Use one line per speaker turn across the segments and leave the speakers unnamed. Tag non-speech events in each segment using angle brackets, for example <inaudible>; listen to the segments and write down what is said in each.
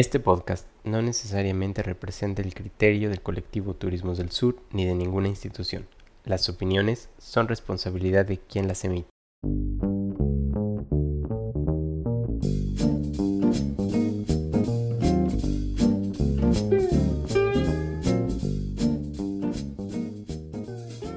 Este podcast no necesariamente representa el criterio del colectivo Turismos del Sur ni de ninguna institución. Las opiniones son responsabilidad de quien las emite.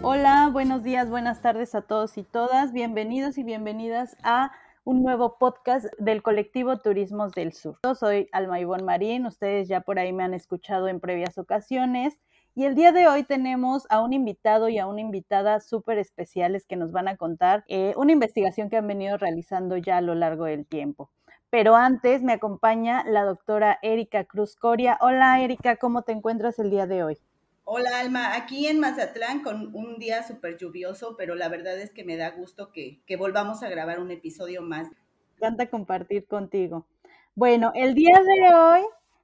Hola, buenos días, buenas tardes a todos y todas. Bienvenidos y bienvenidas a un nuevo podcast del colectivo Turismos del Sur. Yo soy Alma Ivonne Marín, ustedes ya por ahí me han escuchado en previas ocasiones. Y el día de hoy tenemos a un invitado y a una invitada súper especiales que nos van a contar eh, una investigación que han venido realizando ya a lo largo del tiempo. Pero antes me acompaña la doctora Erika Cruz Coria. Hola Erika, ¿cómo te encuentras el día de hoy?
Hola Alma, aquí en Mazatlán con un día súper lluvioso, pero la verdad es que me da gusto que, volvamos a grabar un episodio más.
Encanta compartir contigo. Bueno, el día de hoy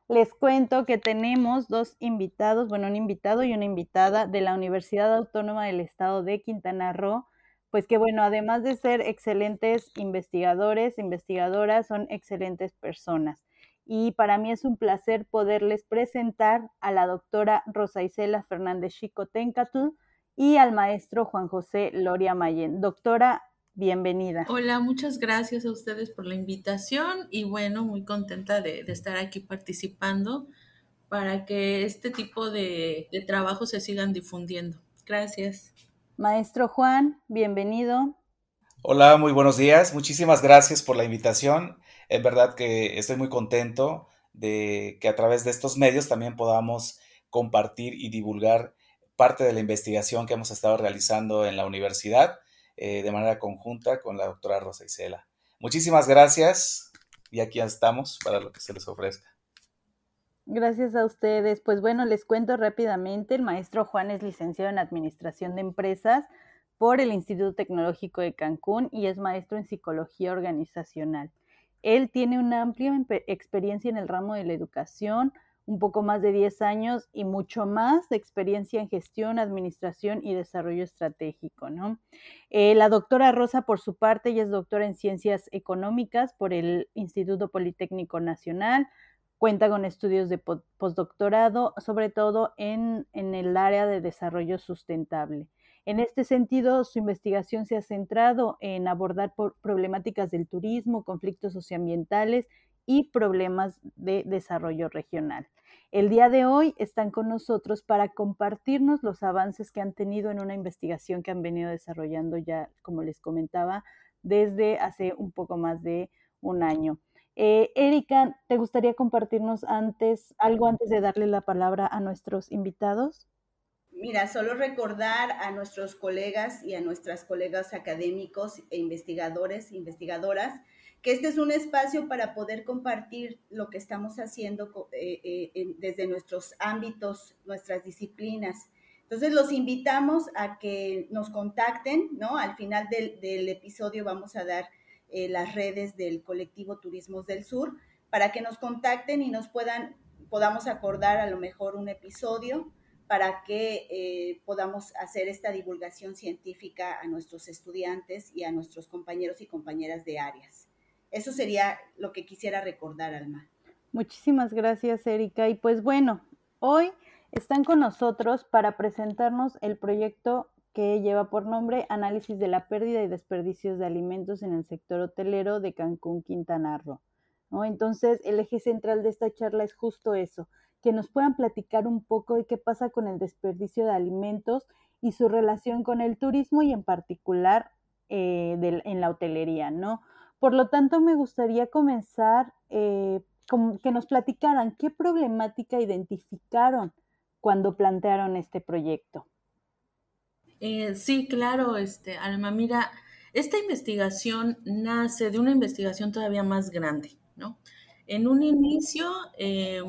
les cuento que tenemos dos invitados, bueno, un invitado y una invitada de la Universidad Autónoma del Estado de Quintana Roo, pues que bueno, además de ser excelentes investigadores, investigadoras, son excelentes personas y para mí es un placer poderles presentar a la doctora Rosa Isela Fernández Chico Tencatl y al maestro Juan José Loria Mayen. Doctora, bienvenida.
Hola, muchas gracias a ustedes por la invitación y bueno, muy contenta de, estar aquí participando para que este tipo de, de trabajos se sigan difundiendo. Gracias.
Maestro Juan, bienvenido.
Hola, muy buenos días. Muchísimas gracias por la invitación. Es verdad que estoy muy contento de que a través de estos medios también podamos compartir y divulgar parte de la investigación que hemos estado realizando en la universidad eh, de manera conjunta con la doctora Rosa Isela. Muchísimas gracias y aquí estamos para lo que se les ofrezca.
Gracias a ustedes. Pues bueno, les cuento rápidamente. El maestro Juan es licenciado en Administración de Empresas por el Instituto Tecnológico de Cancún y es maestro en Psicología Organizacional. Él tiene una amplia experiencia en el ramo de la educación, un poco más de 10 años y mucho más de experiencia en gestión, administración y desarrollo estratégico. Eh, la doctora Rosa, por su parte, es doctora en ciencias económicas por el Instituto Politécnico Nacional, cuenta con estudios de postdoctorado, sobre todo en el área de desarrollo sustentable. En este sentido, su investigación se ha centrado en abordar problemáticas del turismo, conflictos socioambientales y problemas de desarrollo regional. El día de hoy están con nosotros para compartirnos los avances que han tenido en una investigación que han venido desarrollando ya, como les comentaba, desde hace un poco más de un año. Eh, Erika, ¿te gustaría compartirnos antes algo antes de darle la palabra a nuestros invitados?
Mira, solo recordar a nuestros colegas y a nuestras colegas académicos e investigadores, investigadoras, que este es un espacio para poder compartir lo que estamos haciendo eh, eh, desde nuestros ámbitos, nuestras disciplinas. Entonces, los invitamos a que nos contacten, ¿no? Al final del, episodio vamos a dar eh, las redes del colectivo Turismos del Sur para que nos contacten y nos puedan, podamos acordar a lo mejor un episodio para que eh, podamos hacer esta divulgación científica a nuestros estudiantes y a nuestros compañeros y compañeras de áreas. Eso sería lo que quisiera recordar, Alma.
Muchísimas gracias, Erika. Y pues bueno, hoy están con nosotros para presentarnos el proyecto que lleva por nombre Análisis de la pérdida y desperdicios de alimentos en el sector hotelero de Cancún, Quintana Roo. ¿no? Entonces, el eje central de esta charla es justo eso, que nos puedan platicar un poco de qué pasa con el desperdicio de alimentos y su relación con el turismo y en particular eh, en la hotelería, ¿no? Por lo tanto, me gustaría comenzar eh, con que nos platicaran qué problemática identificaron cuando plantearon este proyecto.
Eh, sí, claro, este, Alma, mira, esta investigación nace de una investigación todavía más grande, ¿no? En un inicio, eh,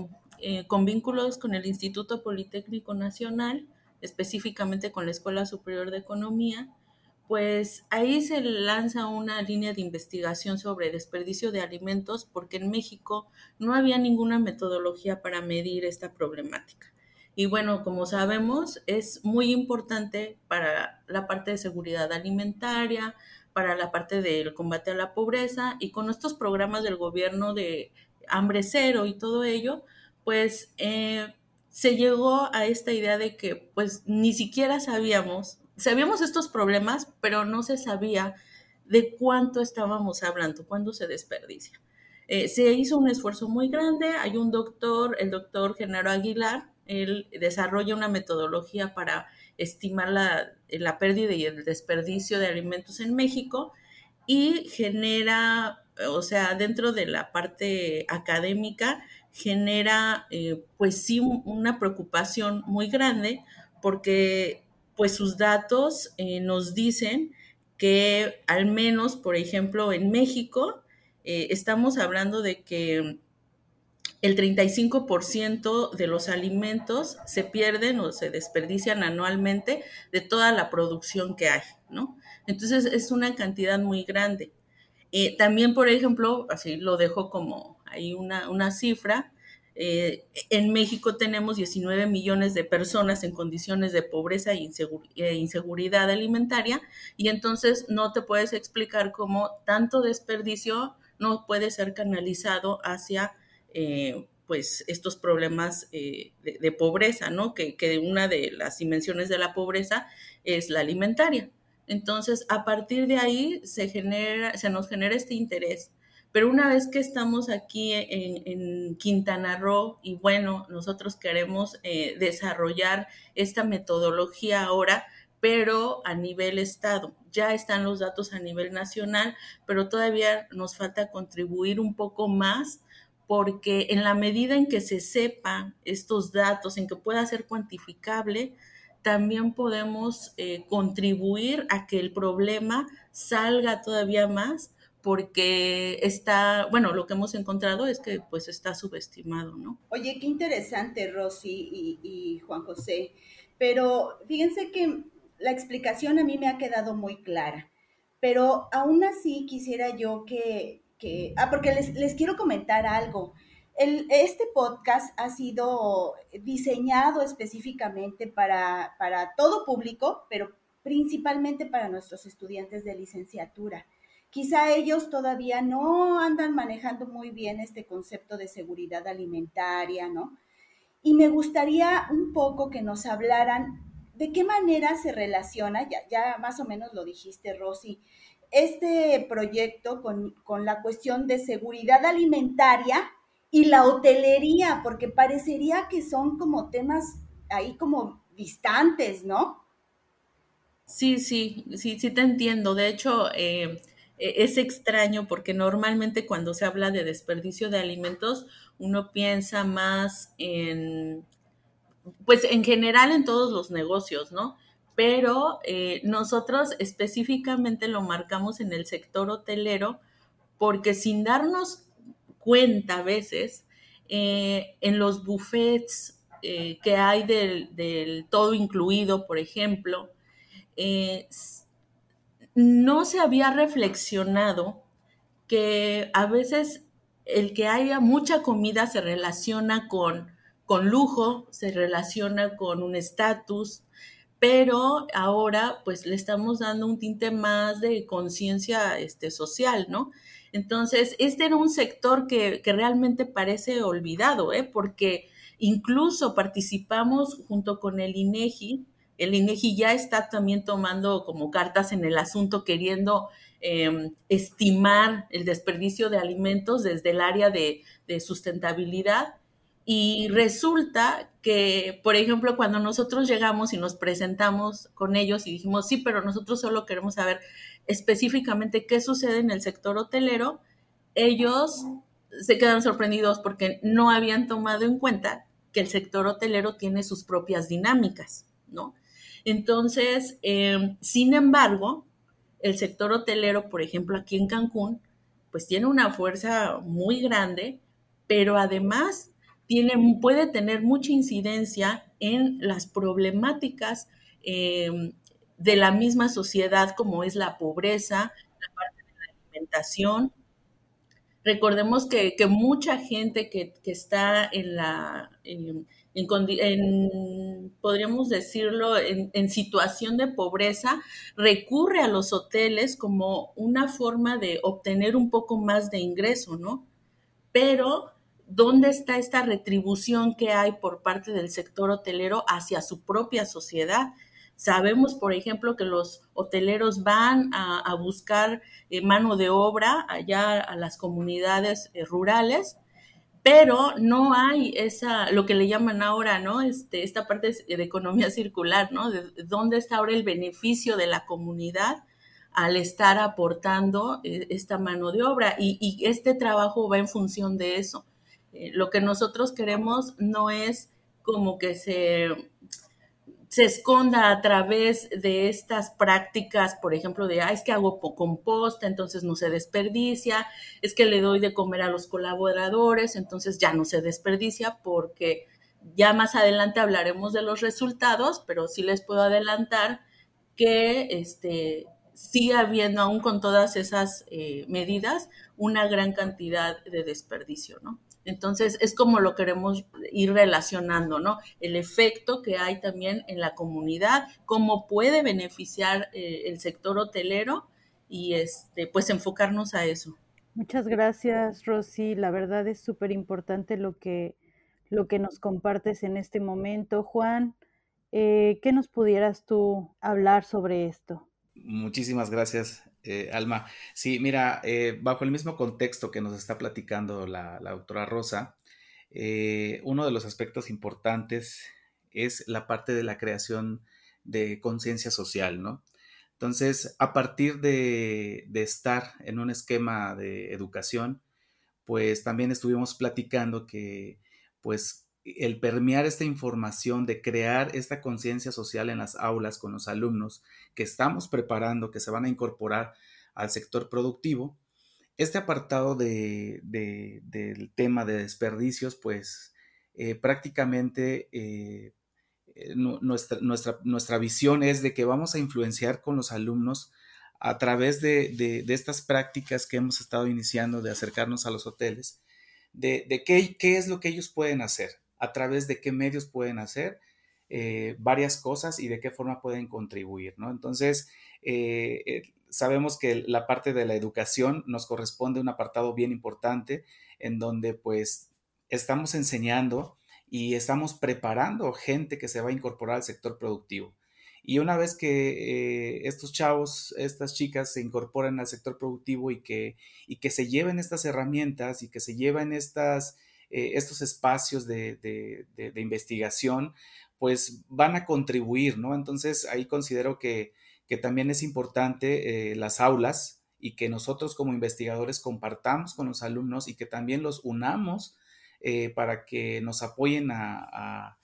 con vínculos con el Instituto Politécnico Nacional, específicamente con la Escuela Superior de Economía, pues ahí se lanza una línea de investigación sobre desperdicio de alimentos porque en México no había ninguna metodología para medir esta problemática. Y bueno, como sabemos, es muy importante para la parte de seguridad alimentaria, para la parte del combate a la pobreza y con estos programas del gobierno de hambre cero y todo ello, pues eh, se llegó a esta idea de que pues ni siquiera sabíamos, sabíamos estos problemas, pero no se sabía de cuánto estábamos hablando, cuándo se desperdicia. Eh, se hizo un esfuerzo muy grande, hay un doctor, el doctor Genaro Aguilar, él desarrolla una metodología para estimar la, la pérdida y el desperdicio de alimentos en México y genera, o sea, dentro de la parte académica, genera eh, pues sí una preocupación muy grande porque pues sus datos eh, nos dicen que al menos, por ejemplo, en México, eh, estamos hablando de que el 35% de los alimentos se pierden o se desperdician anualmente de toda la producción que hay, ¿no? Entonces es una cantidad muy grande. también, por ejemplo, así lo dejo como hay una, cifra. Eh, en México tenemos 19 millones de personas en condiciones de pobreza e, e inseguridad alimentaria y entonces no te puedes explicar cómo tanto desperdicio no puede ser canalizado hacia eh, pues estos problemas eh, de, pobreza, ¿no? Que, que una de las dimensiones de la pobreza es la alimentaria. Entonces, a partir de ahí se genera, se nos genera este interés pero una vez que estamos aquí en, Quintana Roo y bueno, nosotros queremos eh, desarrollar esta metodología ahora, pero a nivel estado. Ya están los datos a nivel nacional, pero todavía nos falta contribuir un poco más porque en la medida en que se sepa estos datos, en que pueda ser cuantificable, también podemos eh, contribuir a que el problema salga todavía más porque está, bueno, lo que hemos encontrado es que pues está subestimado, ¿no?
Oye, qué interesante, Rosy y, Juan José, pero fíjense que la explicación a mí me ha quedado muy clara, pero aún así quisiera yo que, que ah, porque les, les quiero comentar algo. El, este podcast ha sido diseñado específicamente para, para todo público, pero principalmente para nuestros estudiantes de licenciatura. Quizá ellos todavía no andan manejando muy bien este concepto de seguridad alimentaria, ¿no? Y me gustaría un poco que nos hablaran de qué manera se relaciona, ya, ya más o menos lo dijiste, Rosy, este proyecto con, con la cuestión de seguridad alimentaria y la hotelería, porque parecería que son como temas ahí como distantes, ¿no?
Sí, sí, sí, sí te entiendo. De hecho, eh, es extraño porque normalmente cuando se habla de desperdicio de alimentos, uno piensa más en, pues en general en todos los negocios, ¿no? Pero eh, nosotros específicamente lo marcamos en el sector hotelero porque sin darnos cuenta a veces, eh, en los buffets eh, que hay del, del, todo incluido, por ejemplo, no se había reflexionado que a veces el que haya mucha comida se relaciona con, con lujo, se relaciona con un estatus, pero ahora pues le estamos dando un tinte más de conciencia este, social, ¿no? Entonces, este era un sector que, que realmente parece olvidado, ¿eh? porque incluso participamos junto con el INEGI el INEGI ya está también tomando como cartas en el asunto, queriendo em, estimar el desperdicio de alimentos desde el área de, sustentabilidad. Y resulta que, por ejemplo, cuando nosotros llegamos y nos presentamos con ellos y dijimos, sí, pero nosotros solo queremos saber específicamente qué sucede en el sector hotelero, ellos se quedan sorprendidos porque no habían tomado en cuenta que el sector hotelero tiene sus propias dinámicas, ¿no? Entonces, em, sin embargo, el sector hotelero, por ejemplo, aquí en Cancún, pues tiene una fuerza muy grande, pero además tiene, puede tener mucha incidencia en las problemáticas em, de la misma sociedad, como es la pobreza, la parte de la alimentación. Recordemos que, mucha gente que, está en la... Em, en, podríamos decirlo, en, situación de pobreza, recurre a los hoteles como una forma de obtener un poco más de ingreso, ¿no? Pero ¿dónde está esta retribución que hay por parte del sector hotelero hacia su propia sociedad? Sabemos, por ejemplo, que los hoteleros van a, buscar eh, mano de obra allá a las comunidades eh, rurales, pero no hay esa, lo que le llaman ahora, ¿no? Este, esta parte de economía circular, ¿no? De, ¿Dónde está ahora el beneficio de la comunidad al estar aportando eh, esta mano de obra? Y, este trabajo va en función de eso. lo que nosotros queremos no es como que se se esconda a través de estas prácticas, por ejemplo, de, ah, es que hago composta, entonces no se desperdicia, es que le doy de comer a los colaboradores, entonces ya no se desperdicia porque ya más adelante hablaremos de los resultados, pero sí les puedo adelantar que este, sigue habiendo, aún con todas esas eh, medidas, una gran cantidad de desperdicio, ¿no? Entonces, es como lo queremos ir relacionando, ¿no? El efecto que hay también en la comunidad, cómo puede beneficiar eh, el sector hotelero y este, pues enfocarnos a eso.
Muchas gracias, Rosy. La verdad es súper importante lo que, lo que nos compartes en este momento. Juan, eh, ¿qué nos pudieras tú hablar sobre esto?
Muchísimas gracias, eh, Alma. Sí, mira, eh, bajo el mismo contexto que nos está platicando la, doctora Rosa, eh, uno de los aspectos importantes es la parte de la creación de conciencia social, ¿no? Entonces, a partir de, de, estar en un esquema de educación, pues también estuvimos platicando que, pues, el permear esta información, de crear esta conciencia social en las aulas con los alumnos que estamos preparando, que se van a incorporar al sector productivo, este apartado de, del tema de desperdicios, pues eh, prácticamente eh, eh, nuestra, visión es de que vamos a influenciar con los alumnos a través de, estas prácticas que hemos estado iniciando de acercarnos a los hoteles, de, qué es lo que ellos pueden hacer a través de qué medios pueden hacer eh, varias cosas y de qué forma pueden contribuir, ¿no? Entonces, eh, eh, sabemos que la parte de la educación nos corresponde un apartado bien importante en donde pues estamos enseñando y estamos preparando gente que se va a incorporar al sector productivo. Y una vez que estos chavos, estas chicas se incorporan al sector productivo y que, y que se lleven estas herramientas y que se lleven estas, eh, estos espacios de, investigación, pues van a contribuir, ¿no? Entonces ahí considero que, también es importante eh, las aulas y que nosotros como investigadores compartamos con los alumnos y que también los unamos eh, para que nos apoyen a,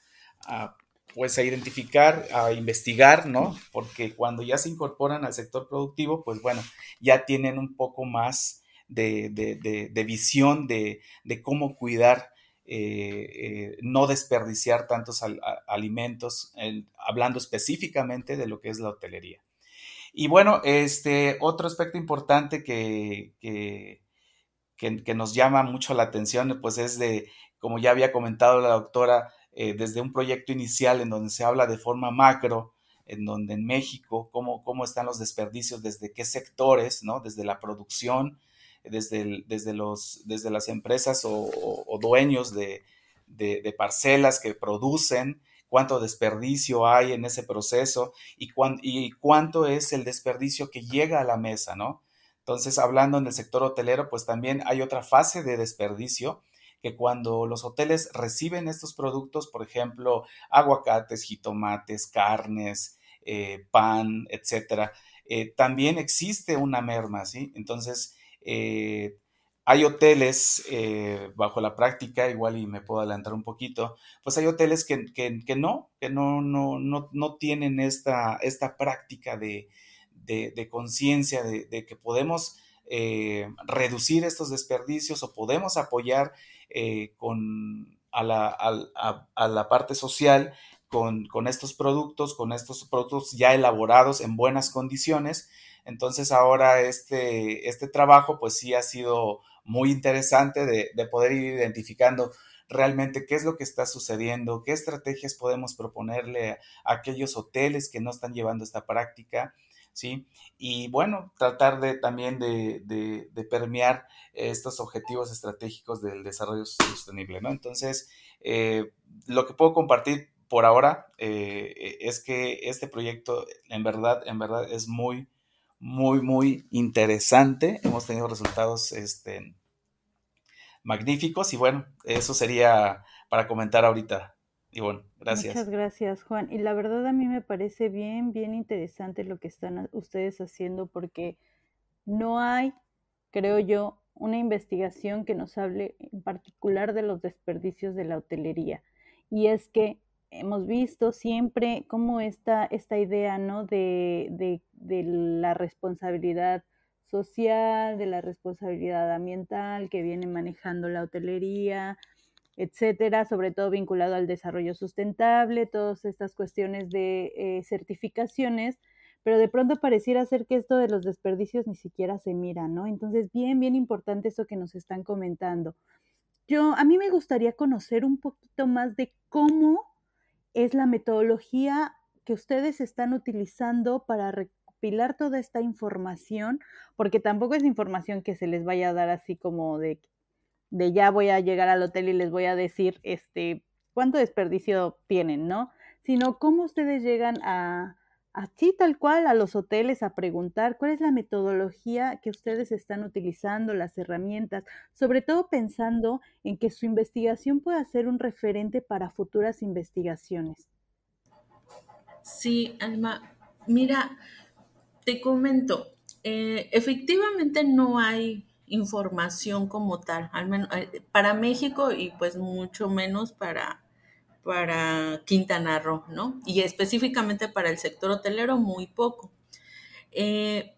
pues a identificar, a investigar, ¿no? Porque cuando ya se incorporan al sector productivo, pues bueno, ya tienen un poco más de, visión de, cómo cuidar, eh, eh, no desperdiciar tantos alimentos, hablando específicamente de lo que es la hotelería. Y bueno, este otro aspecto importante que, que, nos llama mucho la atención, pues es de, como ya había comentado la doctora, eh, desde un proyecto inicial en donde se habla de forma macro, en donde en México, cómo, cómo están los desperdicios, desde qué sectores, ¿no? Desde la producción, desde, desde, los, desde las empresas o, dueños de, parcelas que producen, cuánto desperdicio hay en ese proceso y, y, cuánto es el desperdicio que llega a la mesa, ¿no? Entonces, hablando en el sector hotelero, pues también hay otra fase de desperdicio que cuando los hoteles reciben estos productos, por ejemplo, aguacates, jitomates, carnes, eh, pan, etcétera, eh, también existe una merma, ¿sí? Entonces, eh, hay hoteles, eh, bajo la práctica, igual y me puedo adelantar un poquito, pues hay hoteles que, no, que no, no, no, tienen esta, esta práctica de, conciencia, de, que podemos eh, reducir estos desperdicios o podemos apoyar con, a, la, parte social con, estos productos, con estos productos ya elaborados en buenas condiciones entonces ahora este, este trabajo pues sí ha sido muy interesante de, poder ir identificando realmente qué es lo que está sucediendo, qué estrategias podemos proponerle a aquellos hoteles que no están llevando esta práctica, ¿sí? Y bueno, tratar de también de, de, permear estos objetivos estratégicos del desarrollo sostenible, ¿no? Entonces, eh, lo que puedo compartir por ahora eh, es que este proyecto en verdad, en verdad es muy, muy, muy interesante. Hemos tenido resultados este, magníficos y bueno, eso sería para comentar ahorita. Y bueno, gracias.
Muchas gracias, Juan. Y la verdad a mí me parece bien, bien interesante lo que están ustedes haciendo porque no hay, creo yo, una investigación que nos hable en particular de los desperdicios de la hotelería. Y es que hemos visto siempre cómo esta, esta idea ¿no? de, de, de la responsabilidad social, de la responsabilidad ambiental que viene manejando la hotelería, etcétera, sobre todo vinculado al desarrollo sustentable, todas estas cuestiones de eh, certificaciones, pero de pronto pareciera ser que esto de los desperdicios ni siquiera se mira, ¿no? Entonces, bien, bien importante eso que nos están comentando. Yo, a mí me gustaría conocer un poquito más de cómo es la metodología que ustedes están utilizando para recopilar toda esta información, porque tampoco es información que se les vaya a dar así como de, de ya voy a llegar al hotel y les voy a decir este cuánto desperdicio tienen, ¿no? Sino cómo ustedes llegan a, así tal cual a los hoteles a preguntar cuál es la metodología que ustedes están utilizando, las herramientas, sobre todo pensando en que su investigación pueda ser un referente para futuras investigaciones.
Sí, Alma, mira, te comento, eh, efectivamente no hay información como tal, al menos eh, para México y pues mucho menos para para Quintana Roo, ¿no? Y específicamente para el sector hotelero, muy poco. Eh,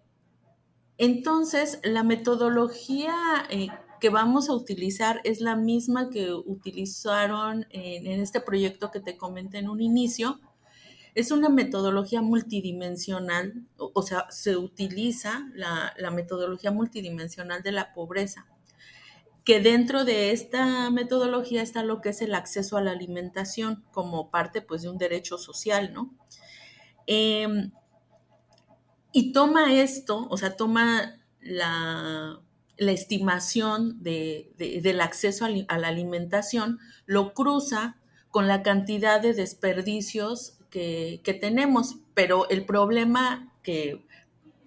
entonces, la metodología eh, que vamos a utilizar es la misma que utilizaron en, este proyecto que te comenté en un inicio. Es una metodología multidimensional, o, sea, se utiliza la metodología multidimensional de la pobreza que dentro de esta metodología está lo que es el acceso a la alimentación como parte pues de un derecho social, ¿no? Em, y toma esto, o sea, toma la, estimación del acceso a, la alimentación, lo cruza con la cantidad de desperdicios que, que tenemos, pero el problema que,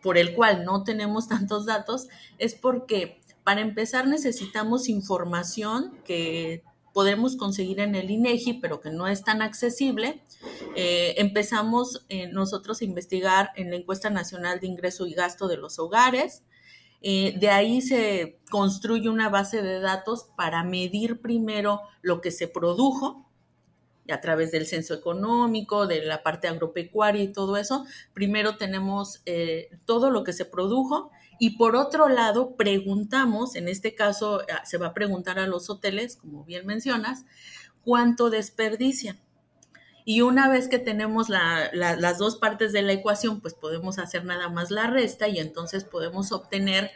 por el cual no tenemos <laughs> tantos datos es porque para empezar, necesitamos información que podemos conseguir en el INEGI, pero que no es tan accesible. Eh, empezamos eh, nosotros a investigar en la encuesta nacional de ingreso y gasto de los hogares. Eh, de ahí se construye una base de datos para medir primero lo que se produjo a través del censo económico, de la parte agropecuaria y todo eso. Primero tenemos todo lo que se produjo y por otro lado, preguntamos, en este caso ah, se va a preguntar a los hoteles, como bien mencionas, cuánto desperdician. Y una vez que tenemos las dos partes de la ecuación, pues podemos hacer nada más la resta y entonces podemos obtener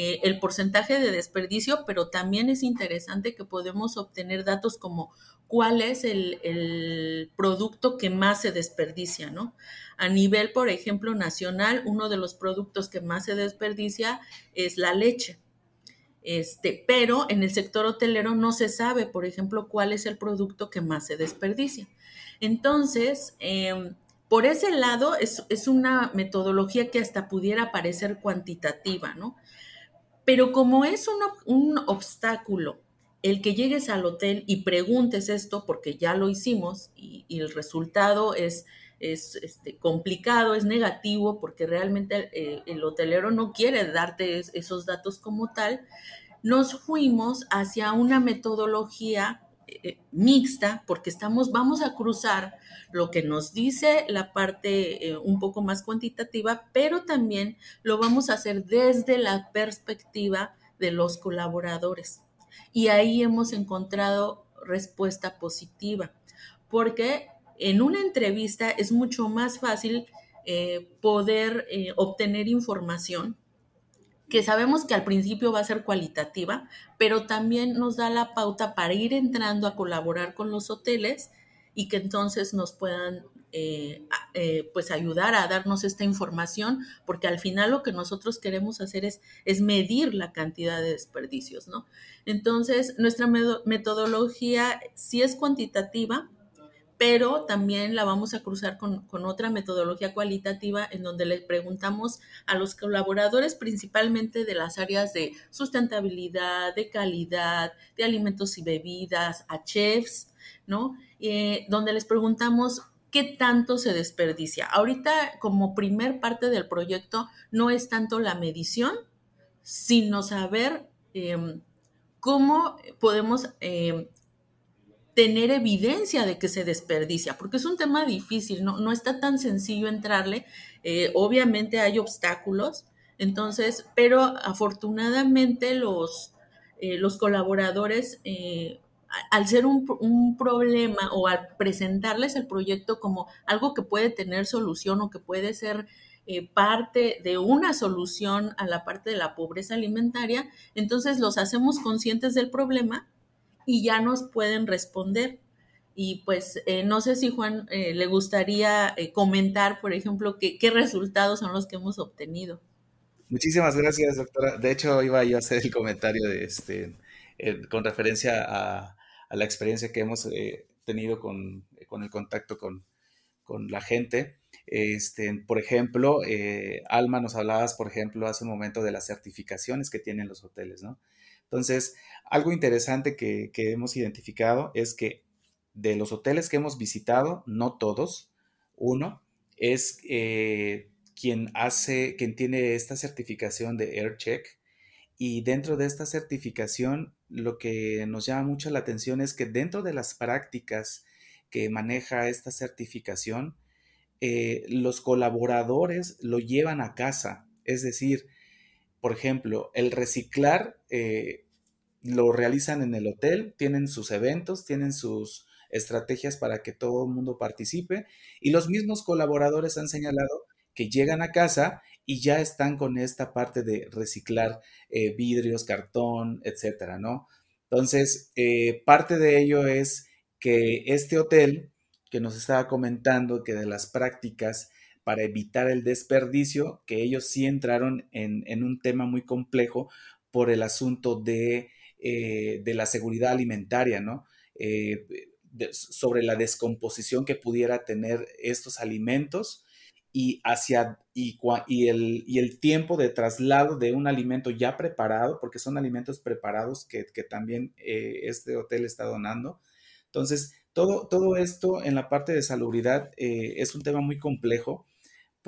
eh, el porcentaje de desperdicio, pero también es interesante que podemos obtener datos como cuál es el, producto que más se desperdicia, ¿no? A nivel, por ejemplo, nacional, uno de los productos que más se desperdicia es la leche. Este, pero en el sector hotelero no se sabe, por ejemplo, cuál es el producto que más se desperdicia. Entonces, em, por ese lado, es, una metodología que hasta pudiera parecer cuantitativa, ¿no? Pero como es un, obstáculo el que llegues al hotel y preguntes esto, porque ya lo hicimos y el resultado es es este, complicado, es negativo, porque realmente eh, el hotelero no quiere darte esos datos como tal, nos fuimos hacia una metodología eh, mixta, porque estamos, vamos a cruzar lo que nos dice la parte eh, un poco más cuantitativa, pero también lo vamos a hacer desde la perspectiva de los colaboradores. Y ahí hemos encontrado respuesta positiva, porque en una entrevista es mucho más fácil eh, poder obtener información que sabemos que al principio va a ser cualitativa, pero también nos da la pauta para ir entrando a colaborar con los hoteles y que entonces nos puedan eh, eh, pues ayudar a darnos esta información, porque al final lo que nosotros queremos hacer es, es medir la cantidad de desperdicios, ¿no? Entonces, nuestra metodología sí es cuantitativa, pero también la vamos a cruzar con, con, otra metodología cualitativa en donde le preguntamos a los colaboradores principalmente de las áreas de sustentabilidad, de calidad, de alimentos y bebidas, a chefs, ¿no? Eh, donde les preguntamos qué tanto se desperdicia. Ahorita, como primer parte del proyecto, no es tanto la medición, sino saber em, cómo podemos em, tener evidencia de que se desperdicia, porque es un tema difícil, no, no está tan sencillo entrarle. Eh, obviamente hay obstáculos, entonces, pero afortunadamente los, eh, los colaboradores eh, al ser un, problema o al presentarles el proyecto como algo que puede tener solución o que puede ser parte de una solución a la parte de la pobreza alimentaria, entonces los hacemos conscientes del problema y ya nos pueden responder. Y pues eh, no sé si Juan eh, le gustaría comentar, por ejemplo, qué, qué resultados son los que hemos obtenido.
Muchísimas gracias, doctora. De hecho, iba yo a hacer el comentario de este, con referencia a, a la experiencia que hemos eh, tenido con, el contacto con, la gente. Este, por ejemplo, eh, Alma, nos hablabas, por ejemplo, hace un momento de las certificaciones que tienen los hoteles, ¿no? Entonces, algo interesante que, hemos identificado es que de los hoteles que hemos visitado, no todos, uno es eh, quien hace, quien tiene esta certificación de AirCheck y dentro de esta certificación, lo que nos llama mucho la atención es que dentro de las prácticas que maneja esta certificación, eh, los colaboradores lo llevan a casa. Es decir, por ejemplo, el reciclar eh, lo realizan en el hotel, tienen sus eventos, tienen sus estrategias para que todo el mundo participe y los mismos colaboradores han señalado que llegan a casa y ya están con esta parte de reciclar eh, vidrios, cartón, etcétera, ¿no? Entonces, eh, parte de ello es que este hotel que nos estaba comentando que de las prácticas para evitar el desperdicio, que ellos sí entraron en, un tema muy complejo por el asunto de, eh, la seguridad alimentaria, ¿no? sobre la descomposición que pudiera tener estos alimentos y hacia y, el, y, el, tiempo de traslado de un alimento ya preparado, porque son alimentos preparados que, también eh, este hotel está donando. Entonces, todo, todo esto en la parte de salubridad eh, es un tema muy complejo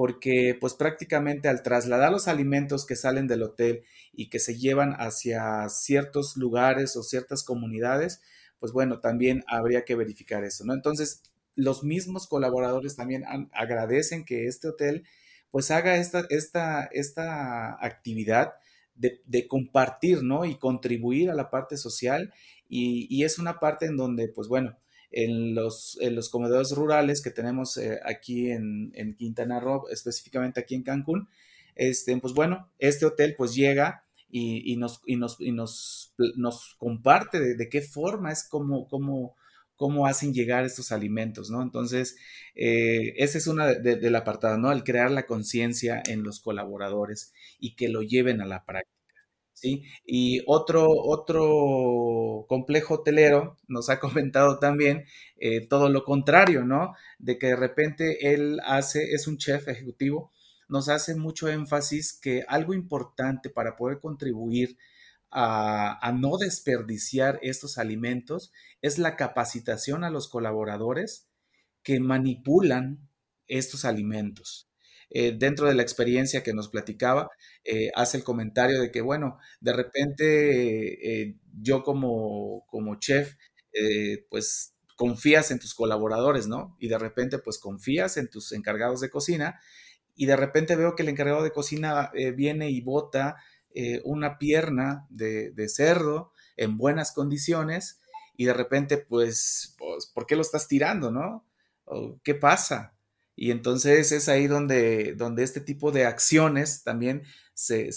porque pues prácticamente al trasladar los alimentos que salen del hotel y que se llevan hacia ciertos lugares o ciertas comunidades, pues bueno, también habría que verificar eso, ¿no? Entonces, los mismos colaboradores también agradecen que este hotel pues haga esta, esta, esta actividad de, compartir, ¿no? Y contribuir a la parte social y, es una parte en donde, pues bueno, en los, en los comedores rurales que tenemos eh, aquí en, Quintana Roo, específicamente aquí en Cancún, este, pues bueno, este hotel pues llega y, nos, y nos, y nos, nos comparte de, de, qué forma es como, cómo hacen llegar estos alimentos, ¿no? Entonces, eh, ese es una del apartado, ¿no? El crear la conciencia en los colaboradores y que lo lleven a la práctica. ¿Sí? Y otro, otro complejo hotelero nos ha <laughs> comentado también eh, todo lo contrario, ¿no? De que de repente él hace, es un chef ejecutivo, nos hace mucho énfasis que algo importante para poder contribuir a, no desperdiciar estos alimentos es la capacitación a los colaboradores que manipulan estos alimentos. Eh, dentro de la experiencia que nos platicaba, eh, hace el comentario de que, bueno, de repente eh, yo como, como chef, pues confías en tus colaboradores, ¿no? Y de repente, pues confías en tus encargados de cocina y de repente veo que el encargado de cocina viene y bota una pierna de, cerdo en buenas condiciones y de repente, pues, pues, ¿por qué lo estás tirando, no? ¿Qué pasa? Y entonces es ahí donde, donde este tipo de acciones también se,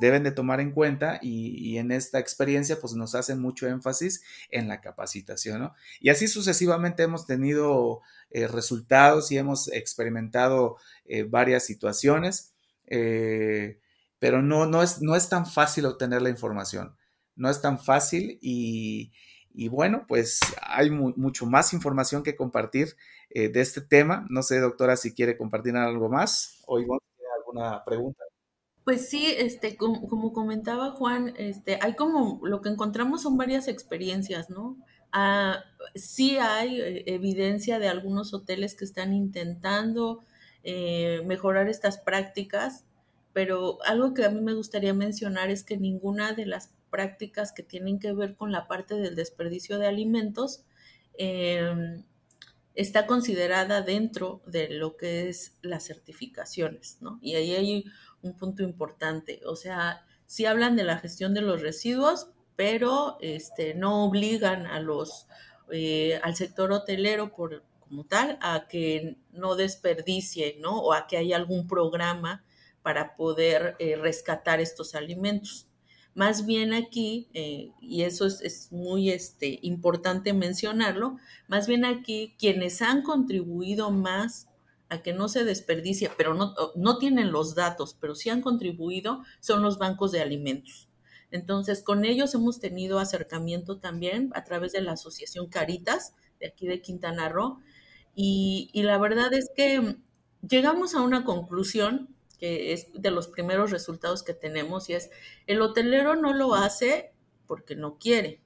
deben de tomar en cuenta y, en esta experiencia pues nos hacen mucho énfasis en la capacitación, ¿no? Y así sucesivamente hemos tenido eh, resultados y hemos experimentado eh, varias situaciones, eh, pero no, no, es, no es tan fácil obtener la información, no es tan fácil y, y bueno, pues hay mucho más información que compartir eh, de este tema. No sé, doctora, si quiere compartir algo más o alguna pregunta.
Pues sí, este, como, comentaba Juan, este, hay como lo que encontramos son varias experiencias, ¿no? Ah, sí hay eh, evidencia de algunos hoteles que están intentando eh, mejorar estas prácticas, pero algo que a mí me gustaría mencionar es que ninguna de las prácticas que tienen que ver con la parte del desperdicio de alimentos eh, está considerada dentro de lo que es las certificaciones, ¿no? Y ahí hay un punto importante, o sea, sí hablan de la gestión de los residuos, pero este, no obligan a los, eh, al sector hotelero por, como tal a que no desperdicie, ¿no? O a que haya algún programa para poder eh, rescatar estos alimentos. Más bien aquí, eh, y eso es, muy este, importante mencionarlo, más bien aquí quienes han contribuido más a que no se desperdicie, pero no, no tienen los datos, pero sí han contribuido, son los bancos de alimentos. Entonces, con ellos hemos tenido acercamiento también a través de la Asociación Caritas, de aquí de Quintana Roo, y, y la verdad es que llegamos a una conclusión que es de los primeros resultados que tenemos, y es, el hotelero no lo hace porque no quiere.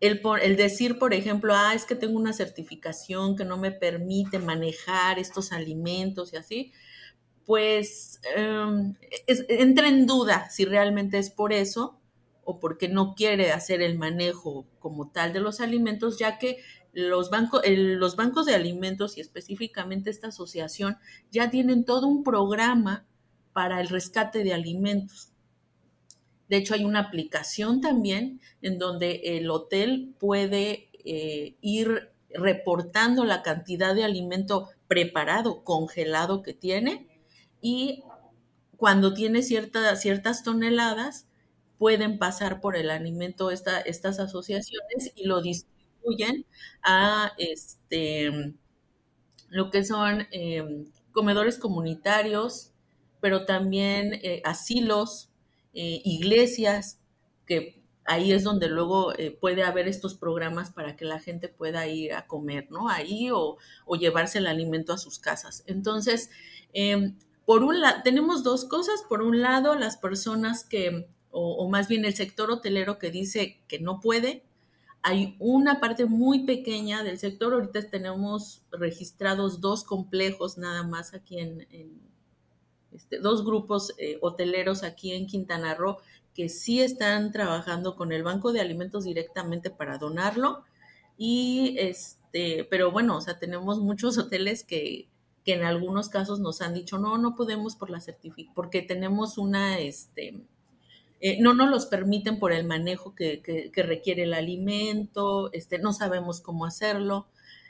El, el decir, por ejemplo, ah, es que tengo una certificación que no me permite manejar estos alimentos y así, pues em, entra en duda si realmente es por eso o porque no quiere hacer el manejo como tal de los alimentos, ya que los, bancos, los bancos de alimentos y específicamente esta asociación ya tienen todo un programa para el rescate de alimentos. De hecho, hay una aplicación también en donde el hotel puede eh, ir reportando la cantidad de alimento preparado, congelado que tiene y cuando tiene ciertas toneladas pueden pasar por el alimento estas asociaciones y lo distribuyen a este, lo que son em, comedores comunitarios, pero también eh, asilos, eh, iglesias, que ahí es donde luego eh, puede haber estos programas para que la gente pueda ir a comer, ¿no? Ahí o, llevarse el alimento a sus casas. Entonces, em, por un lado, tenemos dos cosas. Por un lado, las personas que, o, más bien el sector hotelero que dice que no puede, hay una parte muy pequeña del sector. Ahorita tenemos registrados dos complejos nada más aquí en, este, dos grupos eh, hoteleros aquí en Quintana Roo que sí están trabajando con el Banco de Alimentos directamente para donarlo. Y este, pero bueno, o sea, tenemos muchos hoteles que, que en algunos casos nos han dicho, no, no podemos por la certificación, porque tenemos una, este, eh, no nos los permiten por el manejo que, requiere el alimento, este, no sabemos cómo hacerlo.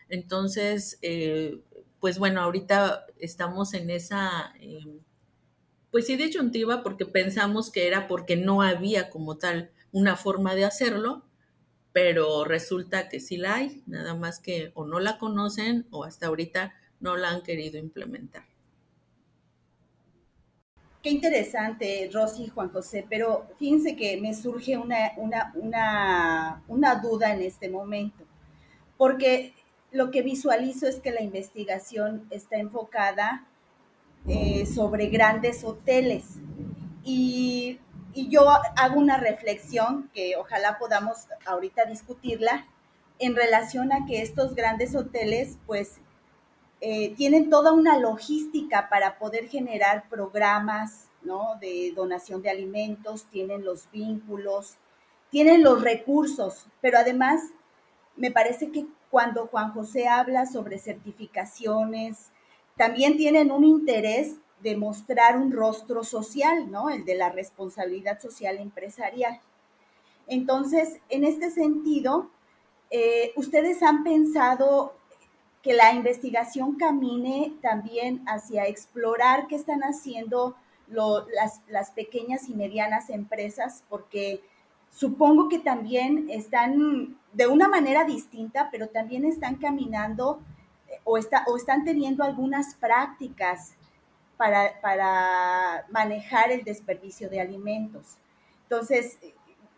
Entonces, eh, pues bueno, ahorita estamos en esa, eh, pues sí, disyuntiva, porque pensamos que era porque no había como tal una forma de hacerlo, pero resulta que sí la hay, nada más que o no la conocen o hasta ahorita no la han querido implementar.
Qué interesante, Rosy y Juan José, pero fíjense que me surge una, una, duda en este momento, porque lo que visualizo es que la investigación está enfocada eh, sobre grandes hoteles. Y, y, yo hago una reflexión que ojalá podamos ahorita discutirla en relación a que estos grandes hoteles pues eh, tienen toda una logística para poder generar programas de donación de alimentos, tienen los vínculos, tienen los recursos, pero además me parece que cuando Juan José habla sobre certificaciones, también tienen un interés de mostrar un rostro social, ¿no? El de la responsabilidad social empresarial. Entonces, en este sentido, eh, ustedes han pensado que la investigación camine también hacia explorar qué están haciendo las, pequeñas y medianas empresas, porque supongo que también están de una manera distinta, pero también están caminando eh, o, o están teniendo algunas prácticas para, para manejar el desperdicio de alimentos. Entonces,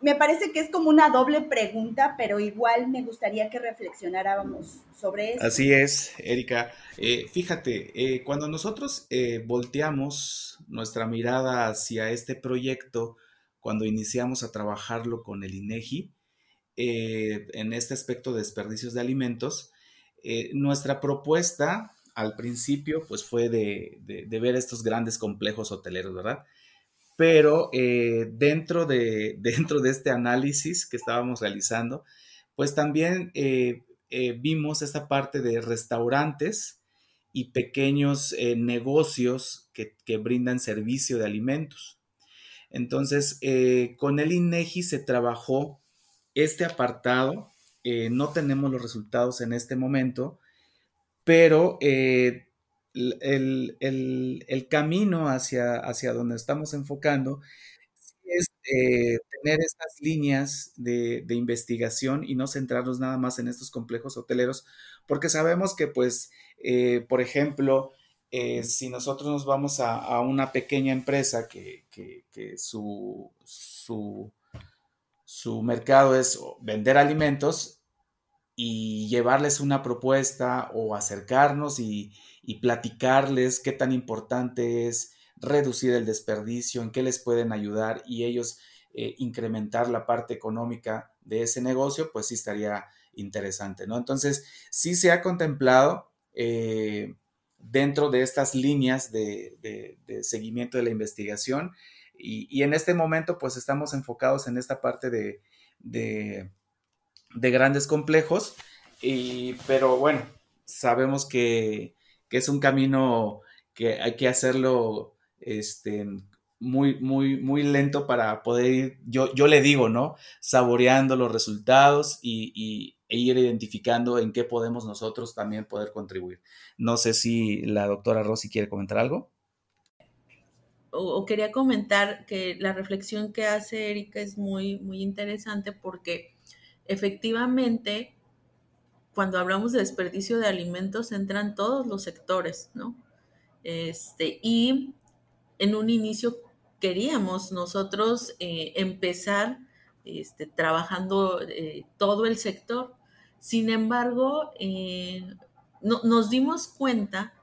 me parece que es como una doble pregunta, pero igual me gustaría que reflexionáramos sobre eso.
Así es, Erika. Eh, fíjate, eh, cuando nosotros volteamos nuestra mirada hacia este proyecto, cuando iniciamos a trabajarlo con el INEGI, eh, en este aspecto de desperdicios de alimentos, eh, nuestra propuesta al principio pues fue de, ver estos grandes complejos hoteleros, ¿verdad? Pero eh, dentro, de, <laughs> dentro de este análisis que estábamos realizando, pues también vimos esta parte de restaurantes y pequeños negocios que, que, brindan servicio de alimentos. Entonces, con el INEGI se trabajó este apartado. Eh, no tenemos los resultados en este momento, pero eh, el, camino hacia, hacia donde estamos enfocando es eh, tener estas líneas de, investigación y no centrarnos nada más en estos complejos hoteleros, porque sabemos que, pues, por ejemplo, si nosotros nos vamos a, una pequeña empresa que, que su, su su mercado es vender alimentos y llevarles una propuesta o acercarnos y, platicarles qué tan importante es reducir el desperdicio, en qué les pueden ayudar y ellos eh, incrementar la parte económica de ese negocio, pues sí estaría interesante, ¿no? Entonces, sí se ha contemplado eh, dentro de estas líneas de seguimiento de la investigación y, en este momento, pues estamos enfocados en esta parte de, de, grandes complejos, y, pero bueno, sabemos que, es un camino que hay que hacerlo este, muy, muy, muy lento para poder ir, yo, yo le digo, ¿no? Saboreando los resultados y, e ir identificando en qué podemos nosotros también poder contribuir. No sé si la doctora Rossi quiere comentar algo
o, quería comentar que la reflexión que hace Erika es muy, muy interesante porque efectivamente cuando hablamos de desperdicio de alimentos entran todos los sectores, ¿no? Este, y en un inicio queríamos nosotros eh, empezar este, trabajando eh, todo el sector. Sin embargo, eh, nos dimos cuenta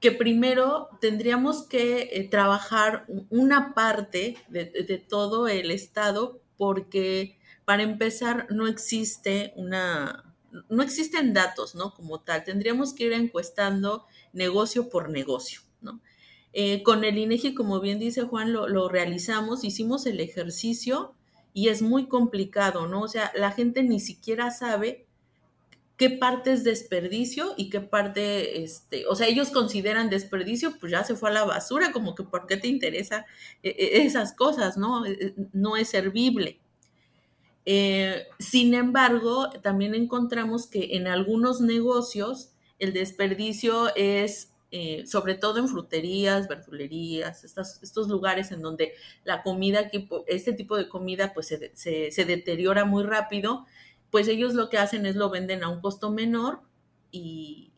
que primero tendríamos que trabajar una parte de, todo el Estado porque para empezar no existe una, no existen datos, ¿no? Como tal, tendríamos que ir encuestando negocio por negocio, ¿no? Eh, con el INEGI, como bien dice Juan, lo, lo, realizamos, hicimos el ejercicio y es muy complicado, ¿no? O sea, la gente ni siquiera sabe qué parte es desperdicio y qué parte, este, o sea, ellos consideran desperdicio, pues ya se fue a la basura, como que por qué te interesa eh, eh, esas cosas, ¿no? Eh, no es servible. Sin embargo, también encontramos que en algunos negocios el desperdicio es, sobre todo en fruterías, verdulerías, estos lugares en donde la comida, este tipo de comida, pues se, se deteriora muy rápido pues ellos lo que hacen es lo venden a un costo menor y,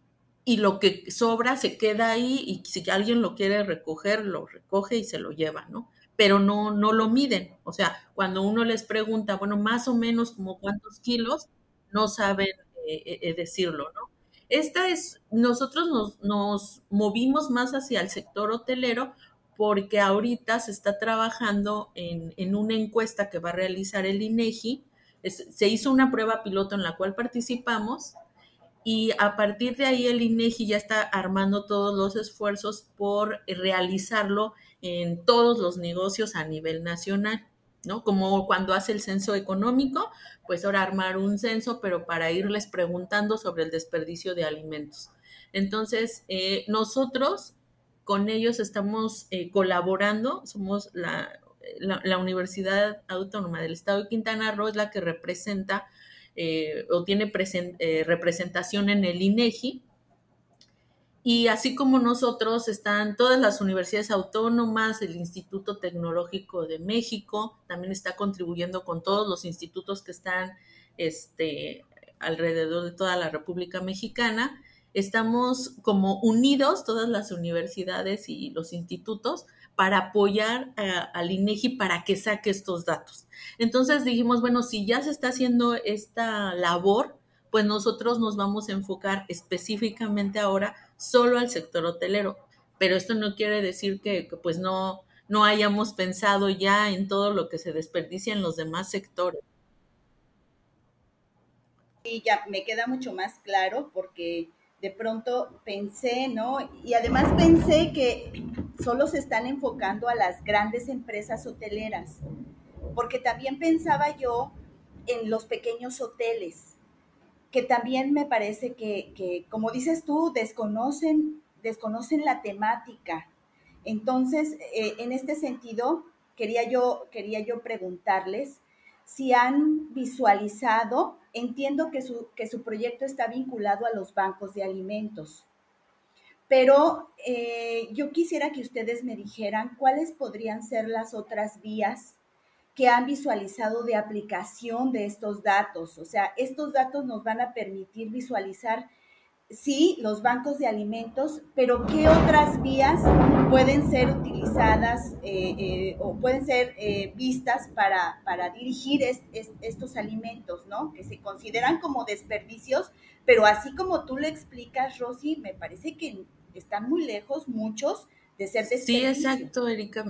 lo que sobra se queda ahí y si alguien lo quiere recoger, lo recoge y se lo lleva, ¿no? Pero no, no lo miden. O sea, cuando uno les pregunta, bueno, más o menos como cuántos kilos, no saben eh, eh, eh, decirlo, ¿no? Esta es, nosotros nos, nos movimos más hacia el sector hotelero porque ahorita se está trabajando en, en una encuesta que va a realizar el INEGI se hizo una prueba piloto en la cual participamos y a partir de ahí el INEGI ya está armando todos los esfuerzos por realizarlo en todos los negocios a nivel nacional, ¿no? Como cuando hace el censo económico, pues ahora armar un censo, pero para irles preguntando sobre el desperdicio de alimentos. Entonces, eh, nosotros con ellos estamos eh, colaborando, somos la, la, Universidad Autónoma del Estado de Quintana Roo es la que representa eh, o tiene eh, representación en el INEGI. Y así como nosotros están todas las universidades autónomas, el Instituto Tecnológico de México, también está contribuyendo con todos los institutos que están este, alrededor de toda la República Mexicana. Estamos como unidos, todas las universidades y los institutos, para apoyar al INEGI para que saque estos datos. Entonces dijimos, bueno, si ya se está haciendo esta labor, pues nosotros nos vamos a enfocar específicamente ahora solo al sector hotelero. Pero esto no quiere decir que, pues no, no hayamos pensado ya en todo lo que se desperdicia en los demás sectores.
Y ya me queda mucho más claro porque de pronto pensé, ¿no? Y además pensé que solo se están enfocando a las grandes empresas hoteleras, porque también pensaba yo en los pequeños hoteles, que también me parece que, como dices tú, desconocen, desconocen la temática. Entonces, eh, en este sentido, quería yo, quería yo preguntarles si han visualizado, entiendo que su, que su proyecto está vinculado a los bancos de alimentos, pero eh, yo quisiera que ustedes me dijeran cuáles podrían ser las otras vías que han visualizado de aplicación de estos datos. O sea, estos datos nos van a permitir visualizar, sí, los bancos de alimentos, pero qué otras vías pueden ser utilizadas eh, eh, o pueden ser eh, vistas para, para dirigir estos alimentos, ¿no? Que se consideran como desperdicios, pero así como tú lo explicas, Rosy, me parece que están muy lejos muchos de ser
Sí, exacto, Erika.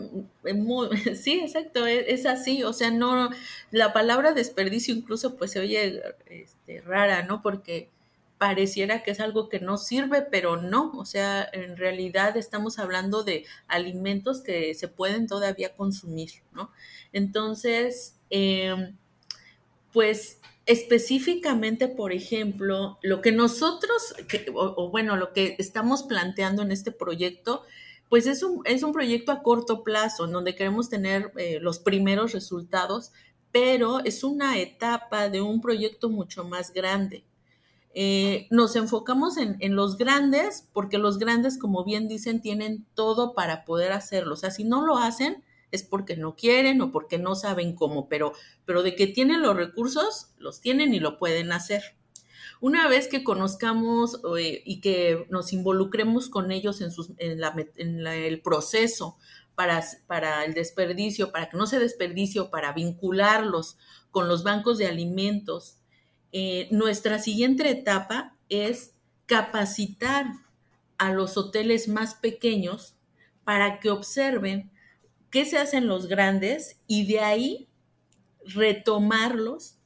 <laughs> Sí, exacto, es, así. O sea, no, la palabra desperdicio incluso pues se oye este, rara, ¿no? Porque pareciera que es algo que no sirve, pero no. O sea, en realidad estamos hablando de alimentos que se pueden todavía consumir, ¿no? Entonces, em, pues específicamente, por ejemplo, lo que nosotros, o, bueno, lo que estamos planteando en este proyecto pues es un, es un proyecto a corto plazo, en donde queremos tener eh, los primeros resultados, pero es una etapa de un proyecto mucho más grande. Eh, nos enfocamos en, en, los grandes, porque los grandes, como bien dicen, tienen todo para poder hacerlo. O sea, si no lo hacen, es porque no quieren o porque no saben cómo, pero, pero de que tienen los recursos, los tienen y lo pueden hacer. Una vez que conozcamos eh, y que nos involucremos con ellos en, el proceso para, para, el desperdicio, para que no se desperdicio, para vincularlos con los bancos de alimentos, eh, nuestra siguiente etapa es capacitar a los hoteles más pequeños para que observen qué se hacen los grandes y de ahí retomarlos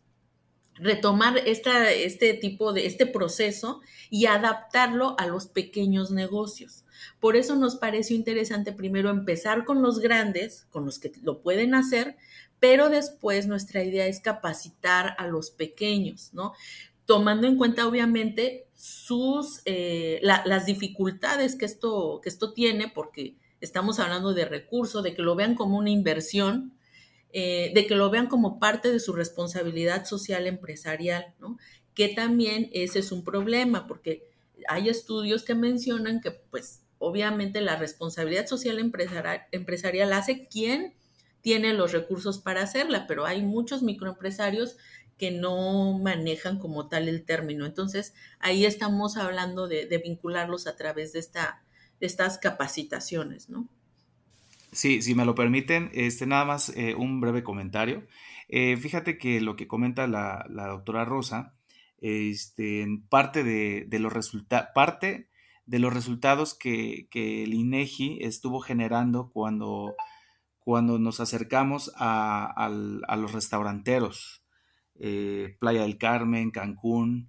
retomar esta, este tipo de, este proceso y adaptarlo a los pequeños negocios. Por eso nos pareció interesante primero empezar con los grandes, con los que lo pueden hacer, pero después nuestra idea es capacitar a los pequeños, ¿no? Tomando en cuenta, obviamente, sus, eh, las dificultades que esto, que esto tiene, porque estamos hablando de recursos, de que lo vean como una inversión, eh, de que lo vean como parte de su responsabilidad social empresarial, ¿no? Que también ese es un problema, porque hay estudios que mencionan que, pues, obviamente la responsabilidad social empresarial, hace quien tiene los recursos para hacerla, pero hay muchos microempresarios que no manejan como tal el término. Entonces, ahí estamos hablando de, vincularlos a través de, esta, de estas capacitaciones, ¿no?
Sí, si me lo permiten, este, nada más eh, un breve comentario. Eh, fíjate que lo que comenta la, doctora Rosa, este, parte de, los parte de los resultados que, el INEGI estuvo generando cuando, cuando nos acercamos a, los restauranteros, eh, Playa del Carmen, Cancún,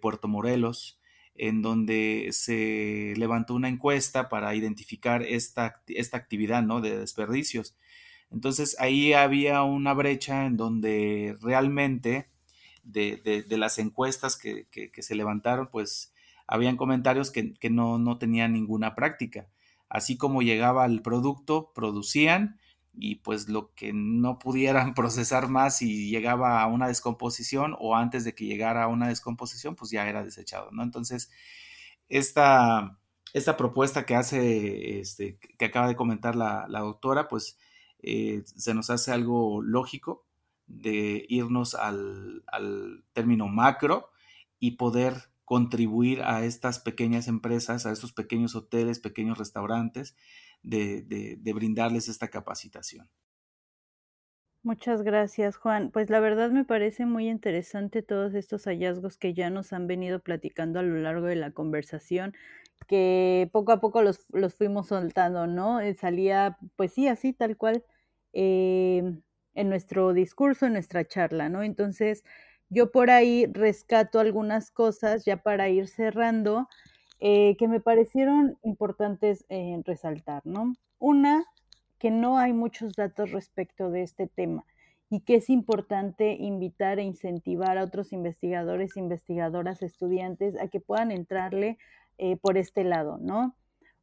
Puerto Morelos, en donde se levantó una encuesta para identificar esta, esta actividad ¿no? de desperdicios. Entonces ahí había una brecha en donde realmente de, las encuestas que, se levantaron, pues habían comentarios que, no, no, tenían ninguna práctica. Así como llegaba el producto, producían y pues lo que no pudieran <laughs> procesar más y llegaba a una descomposición o antes de que llegara a una descomposición, pues ya era desechado, ¿no? Entonces, esta, esta propuesta que hace, este, que acaba de comentar la, doctora, pues eh, se nos hace algo lógico de irnos al, al término macro y poder contribuir a estas pequeñas empresas, a estos pequeños hoteles, pequeños restaurantes, de, brindarles esta capacitación.
Muchas gracias, Juan. Pues la verdad me parece muy interesante todos estos hallazgos que ya nos han venido platicando a lo largo de la conversación, que poco a poco los, fuimos soltando, ¿no? Eh, salía, pues sí, así, tal cual, eh, en nuestro discurso, en nuestra charla, ¿no? Entonces, yo por ahí rescato algunas cosas ya para ir cerrando eh, que me parecieron importantes resaltar, ¿no? Una, que no hay muchos datos respecto de este tema y que es importante invitar e incentivar a otros investigadores, investigadoras, estudiantes a que puedan entrarle eh, por este lado, ¿no?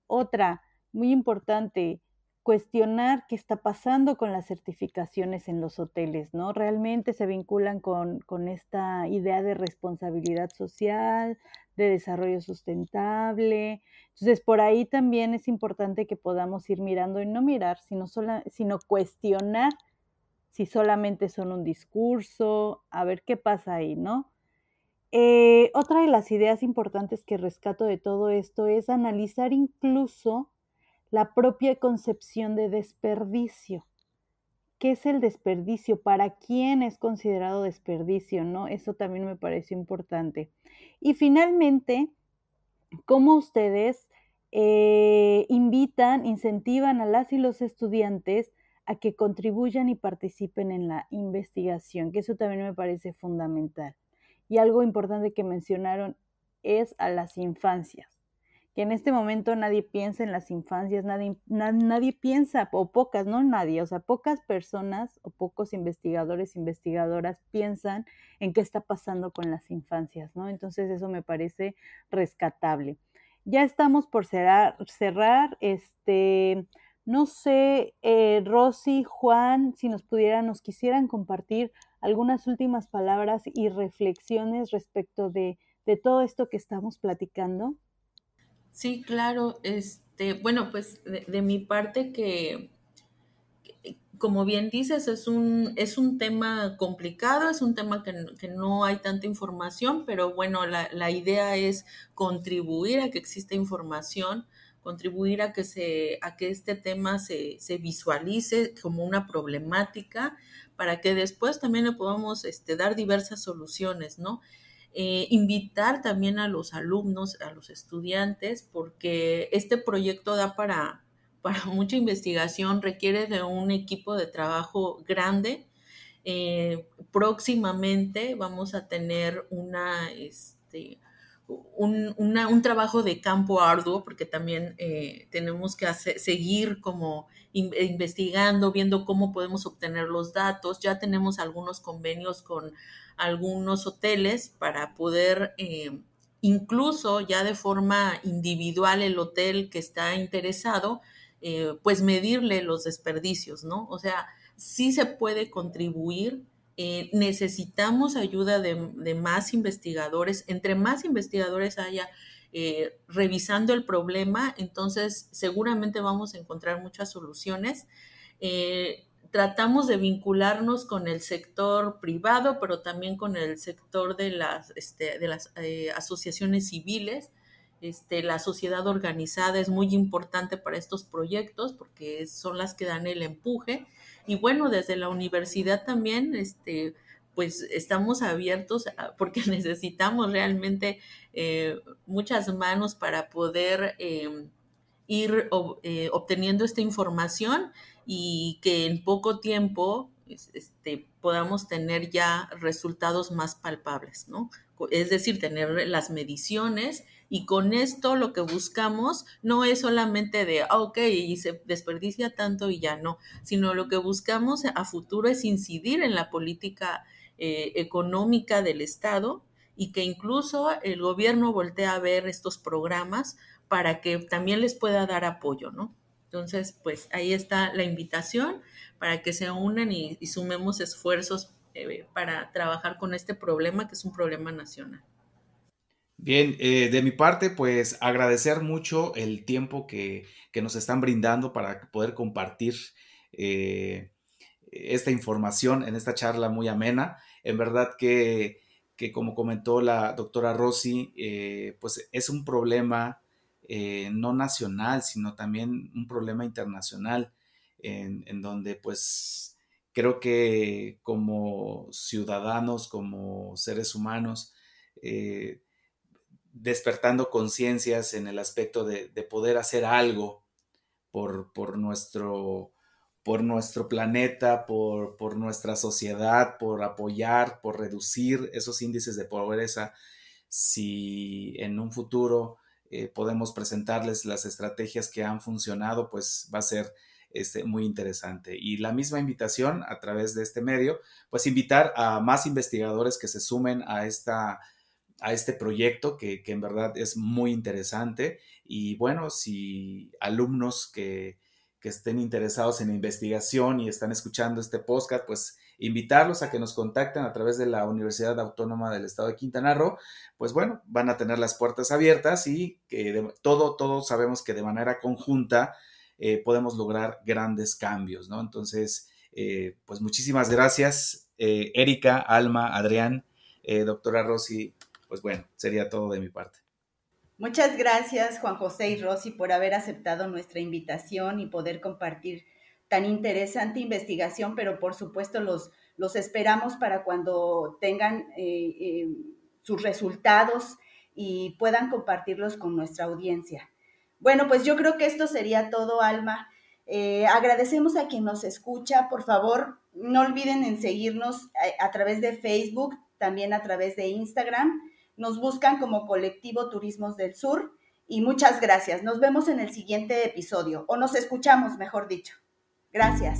Otra, muy importante, cuestionar qué está pasando con las certificaciones en los hoteles, ¿no? Realmente se vinculan con, esta idea de responsabilidad social, de desarrollo sustentable. Entonces, por ahí también es importante que podamos ir mirando y no mirar, sino, sino cuestionar si solamente son un discurso, a ver qué pasa ahí, ¿no? Eh, otra de las ideas importantes que rescato de todo esto es analizar incluso la propia concepción de desperdicio. ¿Qué es el desperdicio? ¿Para quién es considerado desperdicio? ¿no? Eso también me pareció importante. Y finalmente, ¿cómo ustedes eh, invitan, incentivan a las y los estudiantes a que contribuyan y participen en la investigación? Que eso también me parece fundamental. Y algo importante que mencionaron es a las infancias en este momento nadie piensa en las infancias, nadie, nadie piensa, o pocas, no nadie, o sea, pocas personas o pocos investigadores, investigadoras piensan en qué está pasando con las infancias, ¿no? Entonces eso me parece rescatable. Ya estamos por cerrar, cerrar este, no sé, eh, Rosy, Juan, si nos pudieran, nos quisieran compartir algunas últimas palabras y reflexiones respecto de, de todo esto que estamos platicando.
Sí, claro. Este, bueno, pues de, mi parte que, como bien dices, es un, es un tema complicado, es un tema que, no hay tanta información, pero bueno, la, idea es contribuir a que exista información, contribuir a que, se, a que este tema se, se visualice como una problemática para que después también le podamos este, dar diversas soluciones, ¿no? Eh, invitar también a los alumnos, a los estudiantes, porque este proyecto da para, <laughs> para mucha investigación, requiere de un equipo de trabajo grande. Eh, próximamente vamos a tener una, este, un, trabajo de campo arduo, porque también eh, tenemos que seguir como investigando, viendo cómo podemos obtener los datos. Ya tenemos algunos convenios con algunos hoteles para poder eh, incluso ya de forma individual el hotel que está interesado, eh, pues medirle los desperdicios, ¿no? O sea, sí se puede contribuir. Eh, necesitamos ayuda de, más investigadores. Entre más investigadores haya revisando el problema, entonces seguramente vamos a encontrar muchas soluciones tratamos de vincularnos con el sector privado, pero también con el sector de las, este, de las eh, asociaciones civiles. Este, la sociedad organizada es muy importante para estos proyectos porque son las que dan el empuje. Y bueno, desde la universidad también, este, pues estamos abiertos porque <laughs> necesitamos realmente eh, muchas manos para poder em, ir eh, obteniendo esta información y que en poco tiempo este, podamos tener ya resultados más palpables, ¿no? Es decir, tener las mediciones y con esto lo que buscamos no es solamente de, ah, ok, y se desperdicia tanto y ya no, sino lo que buscamos a futuro es incidir en la política eh, económica del Estado y que incluso el gobierno voltee a ver estos programas para que también les pueda dar apoyo, ¿no? Entonces, pues ahí está la invitación para que se unan y, sumemos esfuerzos eh, para trabajar con este problema que es un problema nacional.
Bien, eh, de mi parte, pues agradecer mucho el tiempo que, nos están brindando para poder compartir eh, esta información en esta charla muy amena. En verdad que, como comentó la doctora Rossi, pues es un problema no nacional, sino también un problema internacional, en, donde pues creo que como ciudadanos, como seres humanos, despertando conciencias en el aspecto de, poder hacer algo por, por, nuestro, por nuestro planeta, por, por, nuestra sociedad, por apoyar, por reducir esos índices de pobreza. Si en un futuro eh, podemos presentarles las estrategias que han funcionado, pues va a ser este, muy interesante. Y la misma invitación a través de este medio, pues invitar a más investigadores que se sumen a esta a este proyecto que, en verdad es muy interesante. Y bueno, si alumnos que, estén interesados en investigación y están escuchando este podcast, pues invitarlos a que nos contacten a través de la Universidad Autónoma del Estado de Quintana Roo, pues bueno, van a tener las puertas abiertas y que todo, todos sabemos que de manera conjunta eh, podemos lograr grandes cambios, ¿no? Entonces, eh, pues muchísimas gracias, eh, Erika, Alma, Adrián, doctora Rosy, pues bueno, sería todo de mi parte.
Muchas gracias, Juan José y Rosy, por haber aceptado nuestra invitación y poder compartir tan interesante investigación, pero por supuesto los, los esperamos para cuando tengan eh, eh, sus resultados y puedan compartirlos con nuestra audiencia. Bueno, pues yo creo que esto sería todo, Alma. Eh, agradecemos a quien nos escucha. Por favor, no olviden en seguirnos a través de Facebook, también a través de Instagram nos buscan como colectivo Turismos del Sur y muchas gracias. Nos vemos en el siguiente episodio o nos escuchamos, mejor dicho. Gracias.